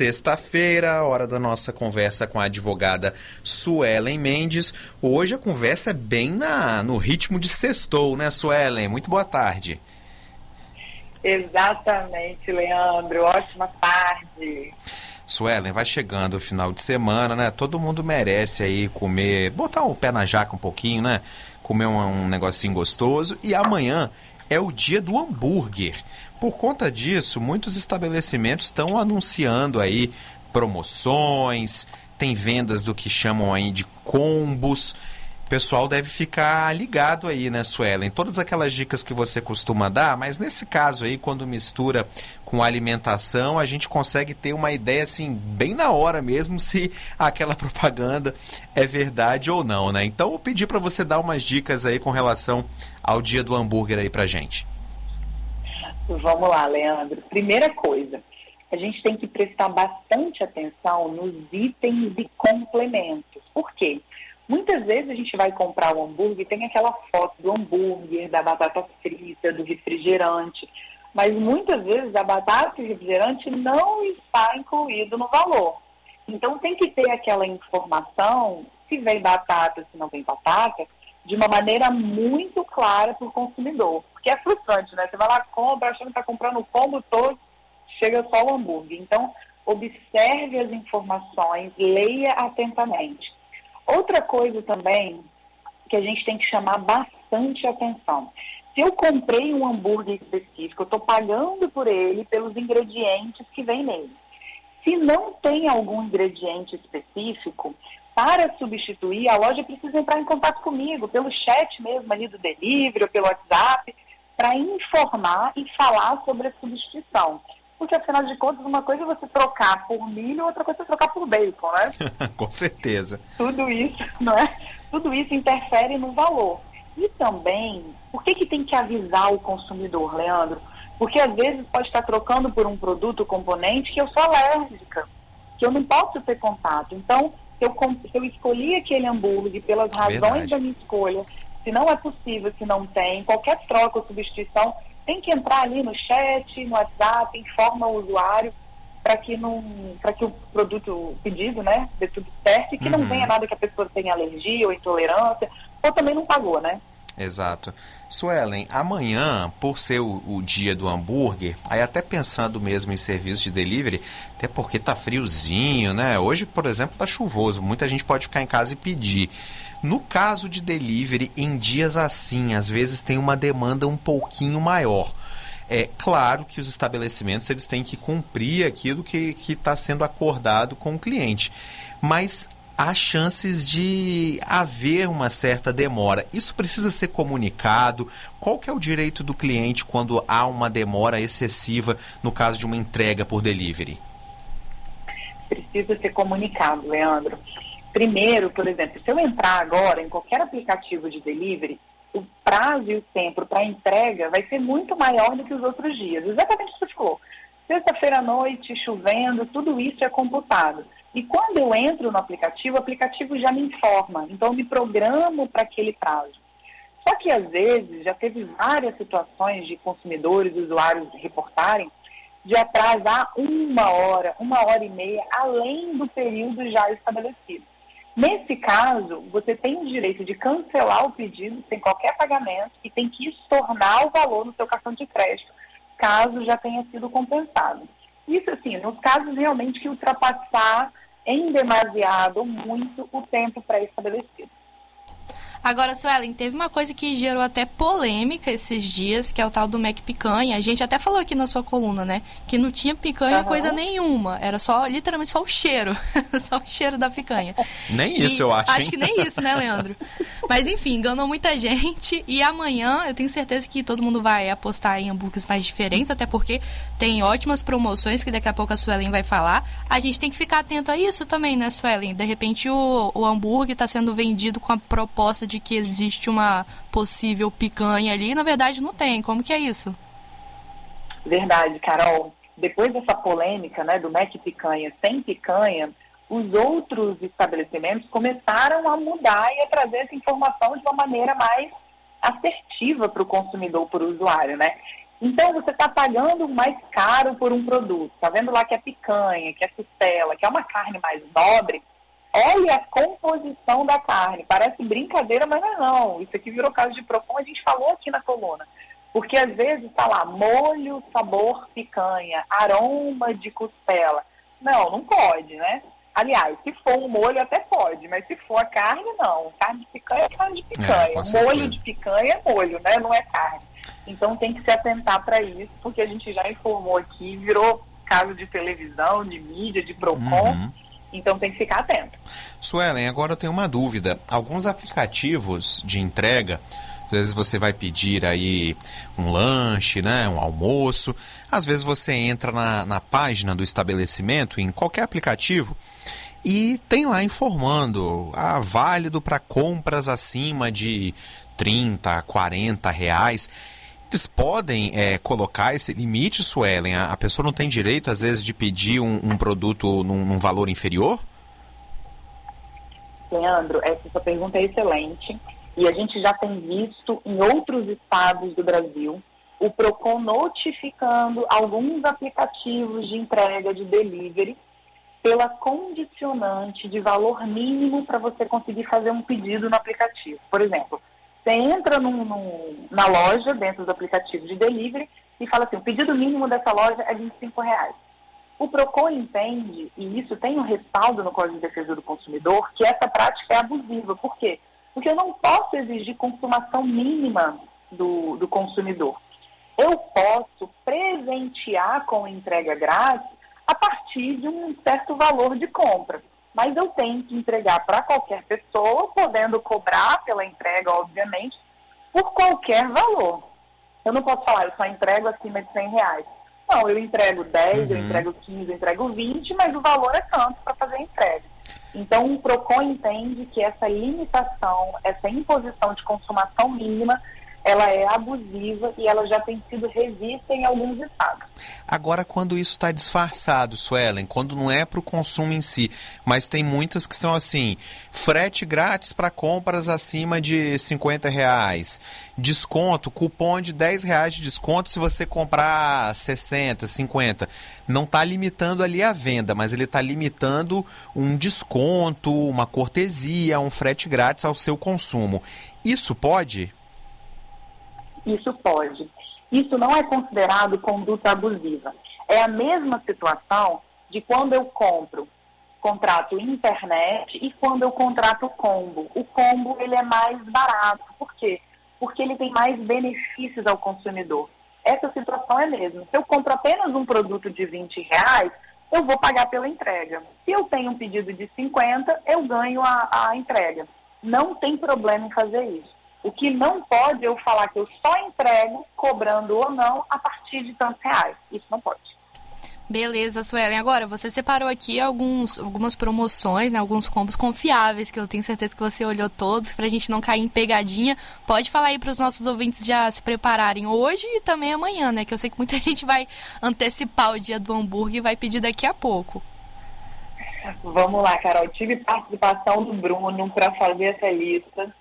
Sexta-feira, hora da nossa conversa com a advogada Suelen Mendes. Hoje a conversa é bem na, no ritmo de sextou, né, Suelen? Muito boa tarde. Exatamente, Leandro. Ótima tarde. Suelen, vai chegando o final de semana, né? Todo mundo merece aí comer, botar o pé na jaca um pouquinho, né? Comer um, um negocinho gostoso. E amanhã é o dia do hambúrguer. Por conta disso, muitos estabelecimentos estão anunciando aí promoções, tem vendas do que chamam aí de combos. Pessoal deve ficar ligado aí, né, Suelen? Todas aquelas dicas que você costuma dar, mas nesse caso aí, quando mistura com alimentação, a gente consegue ter uma ideia, assim, bem na hora mesmo, se aquela propaganda é verdade ou não, né? Então, eu pedi para você dar umas dicas aí com relação ao dia do hambúrguer aí pra gente. Vamos lá, Leandro. Primeira coisa, a gente tem que prestar bastante atenção nos itens de complementos. Por quê? Muitas vezes a gente vai comprar o hambúrguer e tem aquela foto do hambúrguer, da batata frita, do refrigerante, mas muitas vezes a batata e o refrigerante não está incluído no valor. Então tem que ter aquela informação, se vem batata, se não vem batata, de uma maneira muito clara para o consumidor. Porque é frustrante, né? Você vai lá, compra, achando que está comprando o combo todo, chega só o hambúrguer. Então, observe as informações, leia atentamente. Outra coisa também que a gente tem que chamar bastante atenção. Se eu comprei um hambúrguer específico, eu estou pagando por ele pelos ingredientes que vem nele. Se não tem algum ingrediente específico, para substituir, a loja precisa entrar em contato comigo, pelo chat mesmo ali do delivery, ou pelo WhatsApp, para informar e falar sobre a substituição. Porque, afinal de contas, uma coisa é você trocar por milho, outra coisa é trocar por bacon, né? Com certeza. Tudo isso, não é? Tudo isso interfere no valor. E também, por que, que tem que avisar o consumidor, Leandro? Porque às vezes pode estar trocando por um produto, componente, que eu sou alérgica, que eu não posso ter contato. Então, se eu, se eu escolhi aquele hambúrguer pelas razões Verdade. da minha escolha, se não é possível, se não tem, qualquer troca ou substituição, tem que entrar ali no chat, no WhatsApp, informa o usuário para que não, para que o produto pedido, né, dê tudo certo e que uhum. não venha nada que a pessoa tenha alergia ou intolerância, ou também não pagou, né? Exato. Suelen, amanhã, por ser o, o, dia do hambúrguer, aí até pensando mesmo em serviço de delivery, até porque tá friozinho, né? Hoje, por exemplo, tá chuvoso, muita gente pode ficar em casa e pedir. No caso de delivery, em dias assim, às vezes tem uma demanda um pouquinho maior. É claro que os estabelecimentos eles têm que cumprir aquilo que está sendo acordado com o cliente. Mas há chances de haver uma certa demora. Isso precisa ser comunicado. Qual que é o direito do cliente quando há uma demora excessiva no caso de uma entrega por delivery? Precisa ser comunicado, Leandro. Primeiro, por exemplo, se eu entrar agora em qualquer aplicativo de delivery, o prazo e o tempo para entrega vai ser muito maior do que os outros dias. Exatamente o que você falou. Sexta-feira à noite, chovendo, tudo isso é computado. E quando eu entro no aplicativo, o aplicativo já me informa, então eu me programo para aquele prazo. Só que às vezes já teve várias situações de consumidores, usuários reportarem de atrasar uma hora, uma hora e meia, além do período já estabelecido. Nesse caso, você tem o direito de cancelar o pedido sem qualquer pagamento e tem que estornar o valor no seu cartão de crédito, caso já tenha sido compensado. Isso, assim, nos casos realmente que ultrapassar em demasiado muito o tempo pré-estabelecido. Agora, Suelen, teve uma coisa que gerou até polêmica esses dias, que é o tal do Mac Picanha. A gente até falou aqui na sua coluna, né? Que não tinha picanha uhum. coisa nenhuma. Era só, literalmente, só o cheiro. só o cheiro da picanha. Nem isso, e eu acho. Acho hein? que nem isso, né, Leandro? Mas enfim, enganou muita gente. E amanhã eu tenho certeza que todo mundo vai apostar em hambúrgueres mais diferentes, até porque tem ótimas promoções que daqui a pouco a Suelen vai falar. A gente tem que ficar atento a isso também, né, Suelen? De repente o, o hambúrguer está sendo vendido com a proposta de que existe uma possível picanha ali, na verdade não tem. Como que é isso? Verdade, Carol. Depois dessa polêmica, né, do Mac picanha sem picanha, os outros estabelecimentos começaram a mudar e a trazer essa informação de uma maneira mais assertiva para o consumidor, para o usuário, né? Então você está pagando mais caro por um produto. Está vendo lá que é picanha, que é costela, que é uma carne mais nobre. Olha a composição da carne. Parece brincadeira, mas não é não. Isso aqui virou caso de Procon, a gente falou aqui na coluna. Porque às vezes está lá molho, sabor picanha, aroma de costela. Não, não pode, né? Aliás, se for um molho até pode, mas se for a carne, não. Carne de picanha é carne de picanha. É, molho de picanha é molho, né? Não é carne. Então tem que se atentar para isso, porque a gente já informou aqui, virou caso de televisão, de mídia, de PROCON. Uhum. Então tem que ficar atento. Suelen, agora eu tenho uma dúvida. Alguns aplicativos de entrega, às vezes você vai pedir aí um lanche, né, um almoço. Às vezes você entra na, na página do estabelecimento, em qualquer aplicativo, e tem lá informando, ah, válido para compras acima de 30, 40 reais. Eles podem é, colocar esse limite, Suelen? A, pessoa não tem direito, às vezes, de pedir um, um produto num, num, valor inferior? Leandro, essa pergunta é excelente. E a gente já tem visto em outros estados do Brasil o PROCON notificando alguns aplicativos de entrega de delivery pela condicionante de valor mínimo para você conseguir fazer um pedido no aplicativo. Por exemplo, você entra num, num, na loja, dentro do aplicativo de delivery, e fala assim, o pedido mínimo dessa loja é 25 reais. O PROCON entende, e isso tem um respaldo no Código de Defesa do Consumidor, que essa prática é abusiva. Por quê? Porque eu não posso exigir consumação mínima do, do consumidor. Eu posso presentear com entrega grátis a partir de um certo valor de compra mas eu tenho que entregar para qualquer pessoa, podendo cobrar pela entrega, obviamente, por qualquer valor. Eu não posso falar, eu só entrego acima de 100 reais. Não, eu entrego 10, uhum. eu entrego 15, eu entrego 20, mas o valor é tanto para fazer a entrega. Então, o PROCON entende que essa limitação, essa imposição de consumação mínima, ela é abusiva e ela já tem sido revista em alguns estados. Agora, quando isso está disfarçado, Suelen, quando não é para o consumo em si, mas tem muitas que são assim, frete grátis para compras acima de 50 reais, desconto, cupom de 10 reais de desconto se você comprar 60, 50. Não está limitando ali a venda, mas ele está limitando um desconto, uma cortesia, um frete grátis ao seu consumo. Isso pode? Isso pode. Isso não é considerado conduta abusiva. É a mesma situação de quando eu compro contrato internet e quando eu contrato combo. O combo ele é mais barato. Por quê? Porque ele tem mais benefícios ao consumidor. Essa situação é mesmo. Se eu compro apenas um produto de 20 reais, eu vou pagar pela entrega. Se eu tenho um pedido de 50, eu ganho a, a entrega. Não tem problema em fazer isso. O que não pode eu falar que eu só entrego, cobrando ou não, a partir de tantos reais. Isso não pode. Beleza, Suelen. Agora, você separou aqui alguns, algumas promoções, né, alguns combos confiáveis, que eu tenho certeza que você olhou todos, para a gente não cair em pegadinha. Pode falar aí para os nossos ouvintes já se prepararem hoje e também amanhã, né? Que eu sei que muita gente vai antecipar o dia do hambúrguer e vai pedir daqui a pouco. Vamos lá, Carol. Tive participação do Bruno para fazer essa lista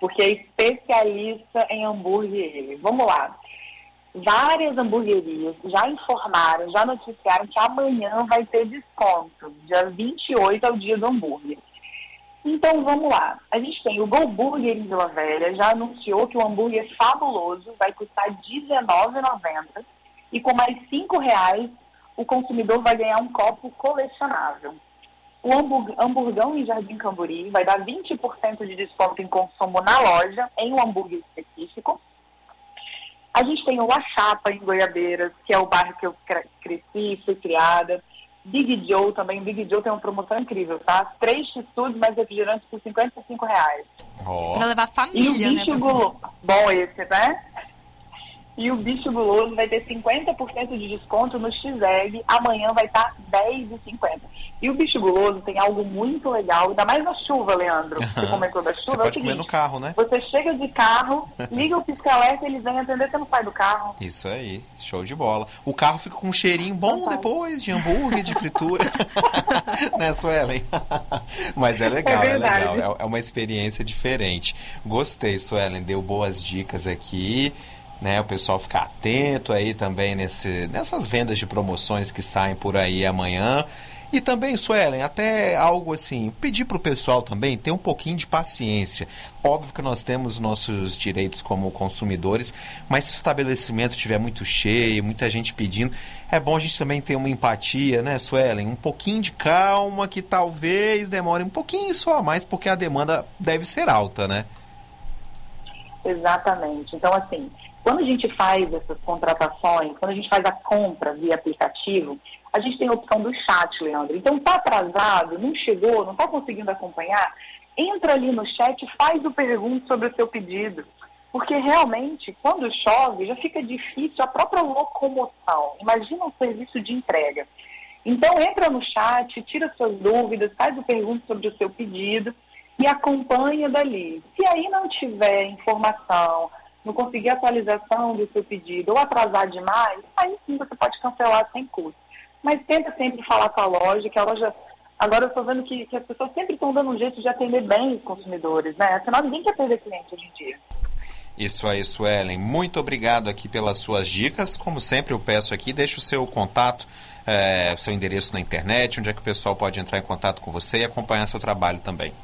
porque é especialista em hambúrguer. Vamos lá. Várias hamburguerias já informaram, já noticiaram que amanhã vai ter desconto. Dia 28 é o dia do hambúrguer. Então vamos lá. A gente tem o Go Burger em Vila Velha, já anunciou que o hambúrguer fabuloso vai custar R$19,90 e com mais R$ reais o consumidor vai ganhar um copo colecionável. O hamburgão em Jardim Camburi vai dar 20% de desconto em consumo na loja, em um hambúrguer específico. A gente tem o A Chapa em Goiabeiras, que é o bairro que eu cresci, fui criada. Big Joe também. Big Joe tem uma promoção incrível, tá? Três x-tudo mais refrigerantes por 55 reais. Oh. Pra levar família, e o bicho né? Gulo... Bom esse, né? E o bicho guloso vai ter 50% de desconto no X-Egg. Amanhã vai estar tá 10,50. E o bicho guloso tem algo muito legal, ainda mais na chuva, Leandro. Você comentou da chuva. Você é pode seguinte, comer no carro, né? Você chega de carro, liga o pisca-alerta, eles vêm atender, você não sai do carro. Isso aí, show de bola. O carro fica com um cheirinho bom depois de hambúrguer, de fritura. né, Suelen? Mas é legal, é, é legal. É, é uma experiência diferente. Gostei, Suelen, deu boas dicas aqui. Né? O pessoal ficar atento aí também nesse, nessas vendas de promoções que saem por aí amanhã. E também, Suelen, até algo assim, pedir para o pessoal também ter um pouquinho de paciência. Óbvio que nós temos nossos direitos como consumidores, mas se o estabelecimento estiver muito cheio, muita gente pedindo, é bom a gente também ter uma empatia, né, Suelen? Um pouquinho de calma, que talvez demore um pouquinho só a mais, porque a demanda deve ser alta, né? Exatamente. Então, assim, quando a gente faz essas contratações, quando a gente faz a compra via aplicativo, a gente tem a opção do chat, Leandro. Então, está atrasado, não chegou, não está conseguindo acompanhar, entra ali no chat e faz o pergunta sobre o seu pedido. Porque realmente, quando chove, já fica difícil a própria locomoção. Imagina um serviço de entrega. Então, entra no chat, tira suas dúvidas, faz o pergunta sobre o seu pedido e acompanha dali. Se aí não tiver informação, não conseguir atualização do seu pedido ou atrasar demais, aí sim você pode cancelar sem custo mas tenta sempre falar com a loja, que a loja. Agora eu estou vendo que, que, as pessoas sempre estão dando um jeito de atender bem os consumidores, né? Afinal, ninguém quer perder cliente hoje em dia. Isso aí, Suelen. Muito obrigado aqui pelas suas dicas. Como sempre, eu peço aqui, deixe o seu contato, é, o seu endereço na internet, onde é que o pessoal pode entrar em contato com você e acompanhar seu trabalho também.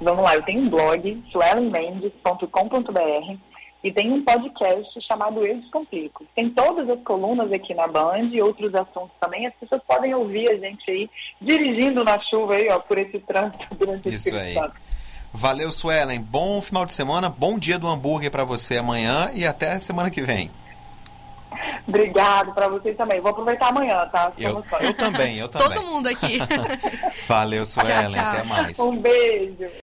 Vamos lá, eu tenho um blog, suelenmendes.com.br e tem um podcast chamado Eu Descomplico. Tem todas as colunas aqui na Band e outros assuntos também. As pessoas podem ouvir a gente aí dirigindo na chuva aí, ó, por esse trânsito durante Isso esse aí. Valeu, Suelen. Bom final de semana, bom dia do hambúrguer para você amanhã e até semana que vem. Obrigado para vocês também. Vou aproveitar amanhã, tá? Eu, eu também, eu também. Todo mundo aqui. Valeu, Suelen. Tchau, tchau. Até mais. Um beijo.